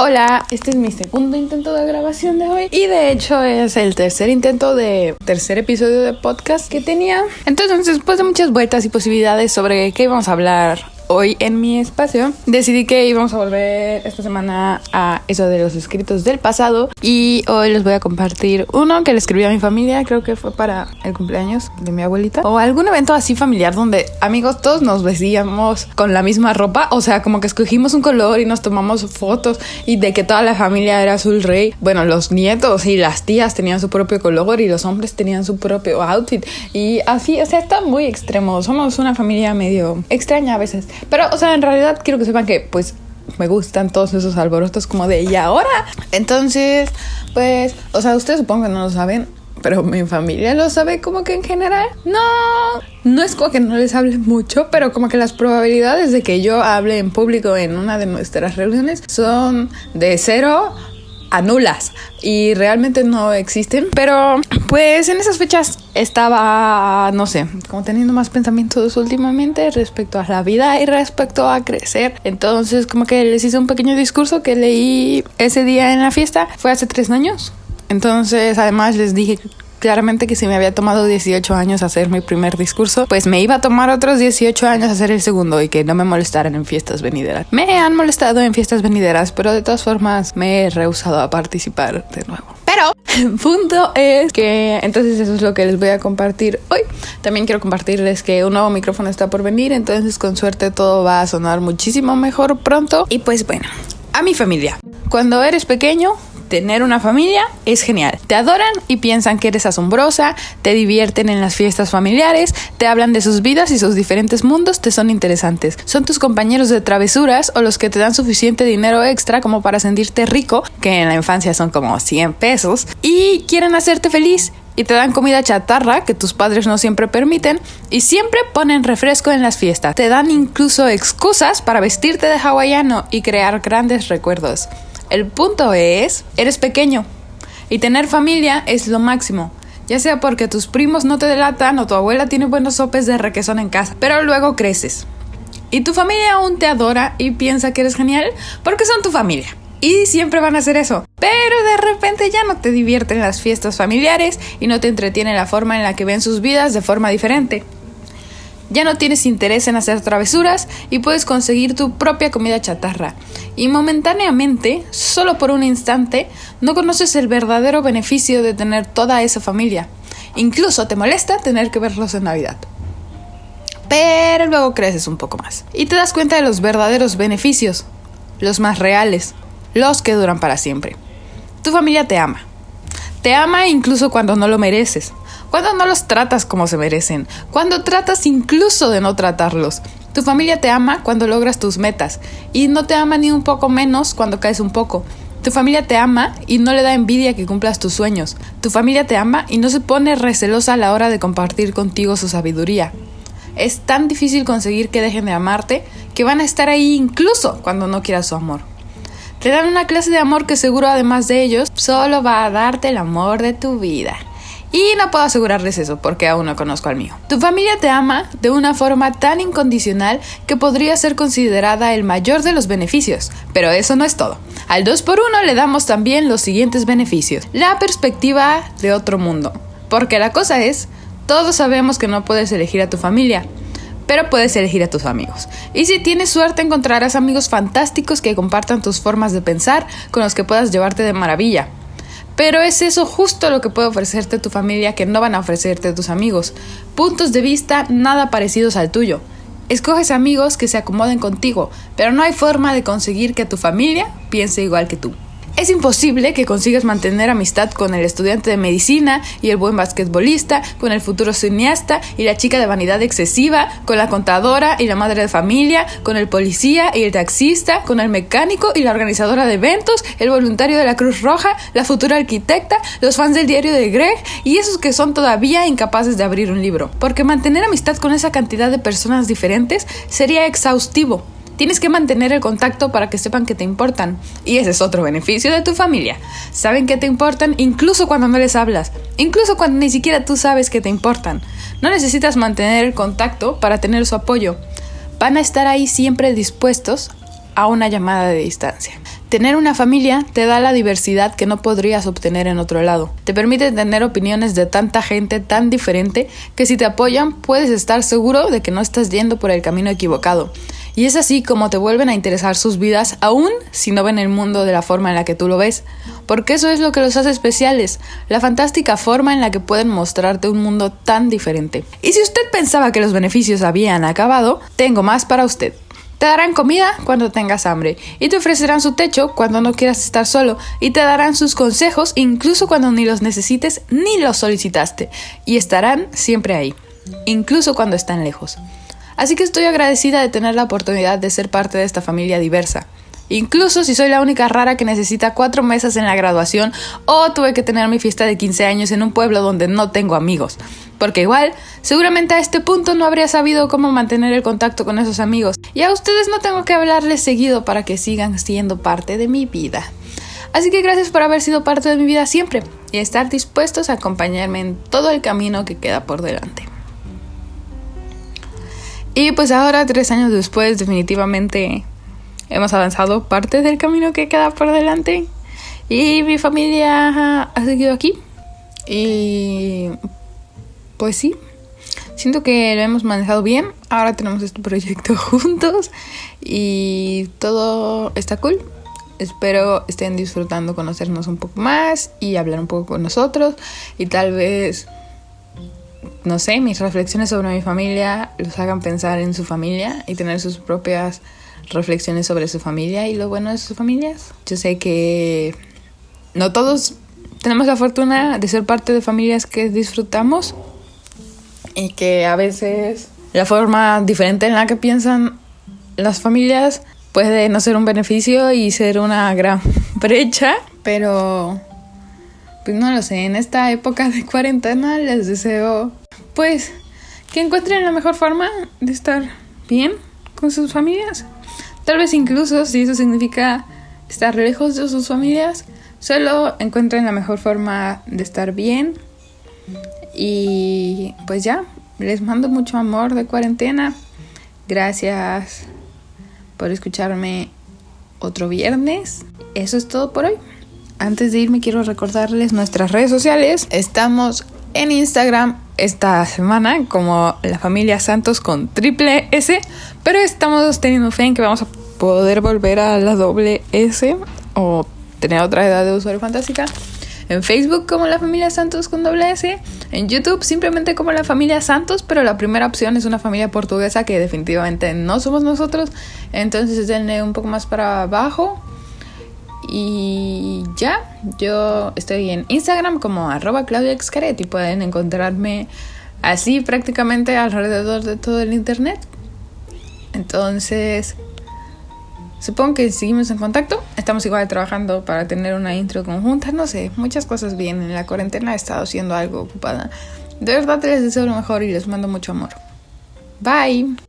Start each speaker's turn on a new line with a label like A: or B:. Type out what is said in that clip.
A: Hola, este es mi segundo intento de grabación de hoy y de hecho es el tercer intento de tercer episodio de podcast que tenía. Entonces, después de muchas vueltas y posibilidades sobre qué íbamos a hablar hoy en mi espacio, decidí que íbamos a volver esta semana a eso de los escritos del pasado y hoy les voy a compartir uno que le escribí a mi familia, creo que fue para el cumpleaños de mi abuelita o algún evento así familiar donde amigos todos nos vestíamos con la misma ropa, o sea, como que escogimos un color y nos tomamos fotos y de que toda la familia era azul rey. Bueno, los nietos y las tías tenían su propio color y los hombres tenían su propio outfit y así, o sea, está muy extremo. Somos una familia medio extraña a veces. Pero, o sea, en realidad quiero que sepan que, pues, me gustan todos esos alborotos como de ¿y ahora? Entonces, pues, o sea, ustedes supongo que no lo saben, pero mi familia lo sabe como que en general. No, no es como que no les hable mucho, pero como que las probabilidades de que yo hable en público en una de nuestras reuniones son de cero a nulas y realmente no existen. Pero pues en esas fechas estaba, no sé, como teniendo más pensamientos últimamente respecto a la vida y respecto a crecer. Entonces como que les hice un pequeño discurso que leí ese día en la fiesta. Fue hace tres años. Entonces además les dije claramente que si me había tomado 18 años hacer mi primer discurso, pues me iba a tomar otros 18 años hacer el segundo y que no me molestaran en fiestas venideras. Me han molestado en fiestas venideras, pero de todas formas me he rehusado a participar de nuevo. Pero el punto es que entonces eso es lo que les voy a compartir hoy. También quiero compartirles que un nuevo micrófono está por venir, entonces con suerte todo va a sonar muchísimo mejor pronto. Y pues bueno, a mi familia. Cuando eres pequeño, tener una familia es genial. Te adoran y piensan que eres asombrosa, te divierten en las fiestas familiares, te hablan de sus vidas y sus diferentes mundos te son interesantes. Son tus compañeros de travesuras o los que te dan suficiente dinero extra como para sentirte rico, que en la infancia son como 100 pesos, y quieren hacerte feliz y te dan comida chatarra que tus padres no siempre permiten y siempre ponen refresco en las fiestas. Te dan incluso excusas para vestirte de hawaiano y crear grandes recuerdos. El punto es, eres pequeño y tener familia es lo máximo. Ya sea porque tus primos no te delatan o tu abuela tiene buenos sopes de requesón en casa, pero luego creces. Y tu familia aún te adora y piensa que eres genial porque son tu familia. Y siempre van a hacer eso. Pero de repente ya no te divierten las fiestas familiares y no te entretiene la forma en la que ven sus vidas de forma diferente. Ya no tienes interés en hacer travesuras y puedes conseguir tu propia comida chatarra. Y momentáneamente, solo por un instante, no conoces el verdadero beneficio de tener toda esa familia. Incluso te molesta tener que verlos en Navidad. Pero luego creces un poco más y te das cuenta de los verdaderos beneficios, los más reales, los que duran para siempre. Tu familia te ama. Te ama incluso cuando no lo mereces cuando no los tratas como se merecen, cuando tratas incluso de no tratarlos. Tu familia te ama cuando logras tus metas y no te ama ni un poco menos cuando caes un poco. Tu familia te ama y no le da envidia que cumplas tus sueños. Tu familia te ama y no se pone recelosa a la hora de compartir contigo su sabiduría. Es tan difícil conseguir que dejen de amarte que van a estar ahí incluso cuando no quieras su amor. Te dan una clase de amor que seguro además de ellos solo va a darte el amor de tu vida. Y no puedo asegurarles eso porque aún no conozco al mío. Tu familia te ama de una forma tan incondicional que podría ser considerada el mayor de los beneficios. Pero eso no es todo. Al 2x1 le damos también los siguientes beneficios. La perspectiva de otro mundo. Porque la cosa es, todos sabemos que no puedes elegir a tu familia, pero puedes elegir a tus amigos. Y si tienes suerte encontrarás amigos fantásticos que compartan tus formas de pensar, con los que puedas llevarte de maravilla. Pero es eso justo lo que puede ofrecerte tu familia que no van a ofrecerte tus amigos. Puntos de vista nada parecidos al tuyo. Escoges amigos que se acomoden contigo, pero no hay forma de conseguir que tu familia piense igual que tú. Es imposible que consigas mantener amistad con el estudiante de medicina y el buen basquetbolista, con el futuro cineasta y la chica de vanidad excesiva, con la contadora y la madre de familia, con el policía y el taxista, con el mecánico y la organizadora de eventos, el voluntario de la Cruz Roja, la futura arquitecta, los fans del diario de Greg y esos que son todavía incapaces de abrir un libro. Porque mantener amistad con esa cantidad de personas diferentes sería exhaustivo. Tienes que mantener el contacto para que sepan que te importan. Y ese es otro beneficio de tu familia. Saben que te importan incluso cuando no les hablas, incluso cuando ni siquiera tú sabes que te importan. No necesitas mantener el contacto para tener su apoyo. Van a estar ahí siempre dispuestos a una llamada de distancia. Tener una familia te da la diversidad que no podrías obtener en otro lado. Te permite tener opiniones de tanta gente tan diferente que si te apoyan puedes estar seguro de que no estás yendo por el camino equivocado. Y es así como te vuelven a interesar sus vidas, aún si no ven el mundo de la forma en la que tú lo ves. Porque eso es lo que los hace especiales, la fantástica forma en la que pueden mostrarte un mundo tan diferente. Y si usted pensaba que los beneficios habían acabado, tengo más para usted. Te darán comida cuando tengas hambre y te ofrecerán su techo cuando no quieras estar solo y te darán sus consejos incluso cuando ni los necesites ni los solicitaste y estarán siempre ahí, incluso cuando están lejos. Así que estoy agradecida de tener la oportunidad de ser parte de esta familia diversa. Incluso si soy la única rara que necesita cuatro mesas en la graduación o tuve que tener mi fiesta de 15 años en un pueblo donde no tengo amigos. Porque igual, seguramente a este punto no habría sabido cómo mantener el contacto con esos amigos. Y a ustedes no tengo que hablarles seguido para que sigan siendo parte de mi vida. Así que gracias por haber sido parte de mi vida siempre y estar dispuestos a acompañarme en todo el camino que queda por delante. Y pues ahora, tres años después, definitivamente hemos avanzado parte del camino que queda por delante. Y mi familia ha seguido aquí. Y pues sí, siento que lo hemos manejado bien. Ahora tenemos este proyecto juntos y todo está cool. Espero estén disfrutando conocernos un poco más y hablar un poco con nosotros y tal vez no sé, mis reflexiones sobre mi familia los hagan pensar en su familia y tener sus propias reflexiones sobre su familia y lo bueno de sus familias. Yo sé que no todos tenemos la fortuna de ser parte de familias que disfrutamos y que a veces la forma diferente en la que piensan las familias puede no ser un beneficio y ser una gran brecha, pero pues no lo sé, en esta época de cuarentena les deseo pues que encuentren la mejor forma de estar bien con sus familias. Tal vez incluso si eso significa estar lejos de sus familias, solo encuentren la mejor forma de estar bien. Y pues ya, les mando mucho amor de cuarentena. Gracias por escucharme otro viernes. Eso es todo por hoy. Antes de irme quiero recordarles nuestras redes sociales. Estamos en Instagram esta semana como la familia Santos con triple S, pero estamos teniendo fe en que vamos a poder volver a la doble S o tener otra edad de usuario fantástica. En Facebook como la familia Santos con doble S. En YouTube simplemente como la familia Santos, pero la primera opción es una familia portuguesa que definitivamente no somos nosotros. Entonces denle un poco más para abajo y ya, yo estoy en Instagram como arroba Claudia y pueden encontrarme así prácticamente alrededor de todo el internet. Entonces, supongo que seguimos en contacto. Estamos igual trabajando para tener una intro conjunta. No sé, muchas cosas bien. En la cuarentena he estado siendo algo ocupada. De verdad les deseo lo mejor y les mando mucho amor. Bye.